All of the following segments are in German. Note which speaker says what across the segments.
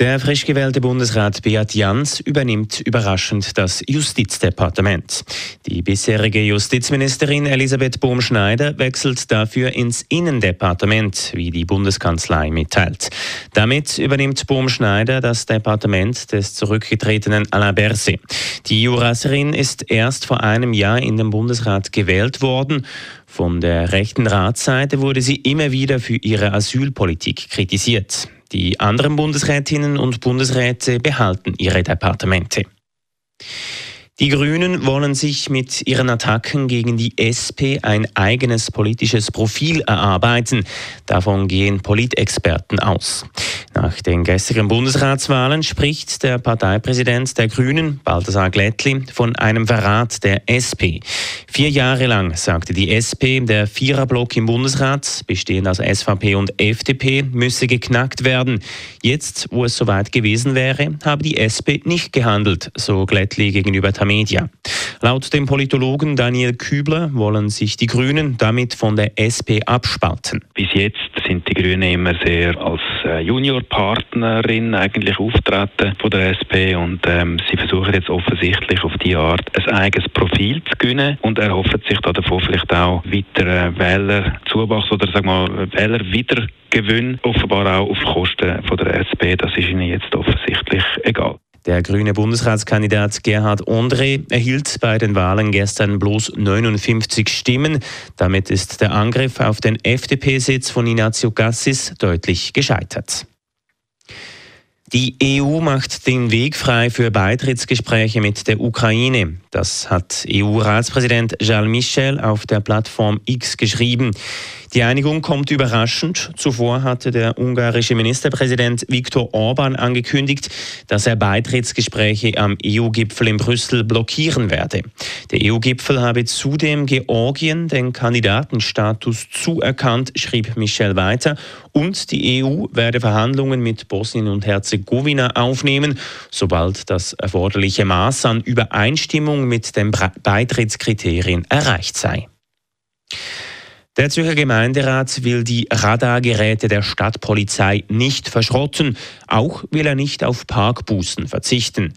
Speaker 1: Der frisch gewählte Bundesrat Beat Jans übernimmt überraschend das Justizdepartement. Die bisherige Justizministerin Elisabeth Bohm-Schneider wechselt dafür ins Innendepartement, wie die Bundeskanzlei mitteilt. Damit übernimmt Bohm-Schneider das Departement des zurückgetretenen Alain Berset. Die Jurasserin ist erst vor einem Jahr in den Bundesrat gewählt worden. Von der rechten Ratsseite wurde sie immer wieder für ihre Asylpolitik kritisiert. Die anderen Bundesrätinnen und Bundesräte behalten ihre Departemente. Die Grünen wollen sich mit ihren Attacken gegen die SP ein eigenes politisches Profil erarbeiten. Davon gehen Politexperten aus. Nach den gestrigen Bundesratswahlen spricht der Parteipräsident der Grünen, Balthasar Glättli, von einem Verrat der SP. Vier Jahre lang sagte die SP, der Viererblock im Bundesrat, bestehend aus SVP und FDP, müsse geknackt werden. Jetzt, wo es soweit gewesen wäre, habe die SP nicht gehandelt, so Glättli gegenüber Tamedia. Laut dem Politologen Daniel Kübler wollen sich die Grünen damit von der SP abspalten.
Speaker 2: Bis jetzt sind die Grünen immer sehr als äh, Juniorpartnerin eigentlich auftreten von der SP und ähm, sie versuchen jetzt offensichtlich auf die Art ein eigenes Profil zu gewinnen und erhoffen sich davon vielleicht auch weiter Wählerzuwachs oder sagen wir Wähler Wiedergewinn, offenbar auch auf Kosten von der SP. Das ist ihnen jetzt offensichtlich egal.
Speaker 1: Der grüne Bundesratskandidat Gerhard André erhielt bei den Wahlen gestern bloß 59 Stimmen. Damit ist der Angriff auf den FDP-Sitz von Ignazio Gassis deutlich gescheitert. Die EU macht den Weg frei für Beitrittsgespräche mit der Ukraine. Das hat EU-Ratspräsident Charles Michel auf der Plattform X geschrieben. Die Einigung kommt überraschend. Zuvor hatte der ungarische Ministerpräsident Viktor Orban angekündigt, dass er Beitrittsgespräche am EU-Gipfel in Brüssel blockieren werde. Der EU-Gipfel habe zudem Georgien den Kandidatenstatus zuerkannt, schrieb Michel weiter, und die EU werde Verhandlungen mit Bosnien und Herzegowina aufnehmen, sobald das erforderliche Maß an Übereinstimmung mit den Beitrittskriterien erreicht sei. Der Zürcher Gemeinderat will die Radargeräte der Stadtpolizei nicht verschrotten. Auch will er nicht auf Parkbußen verzichten.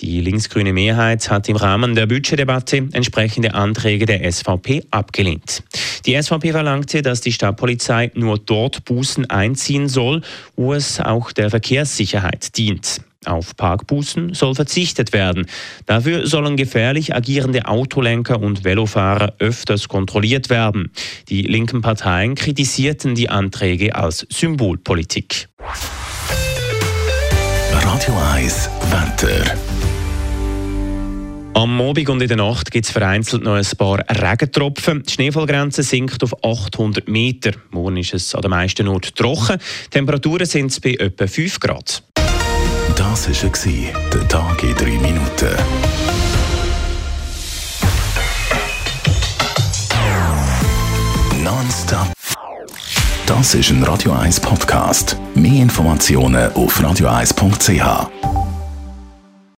Speaker 1: Die linksgrüne Mehrheit hat im Rahmen der Budgetdebatte entsprechende Anträge der SVP abgelehnt. Die SVP verlangte, dass die Stadtpolizei nur dort Bußen einziehen soll, wo es auch der Verkehrssicherheit dient. Auf Parkbußen soll verzichtet werden. Dafür sollen gefährlich agierende Autolenker und Velofahrer öfters kontrolliert werden. Die linken Parteien kritisierten die Anträge als Symbolpolitik.
Speaker 3: Radio 1 Wetter.
Speaker 1: Am Morgen und in der Nacht gibt es vereinzelt noch ein paar Regentropfen. Die Schneefallgrenze sinkt auf 800 Meter. Morgen ist es an den meisten Orten trocken. Die Temperaturen sind bei etwa 5 Grad.
Speaker 3: Das war der Tag in drei Minuten. Nonstop. Das ist ein Radio 1 Podcast. Mehr Informationen auf radio1.ch.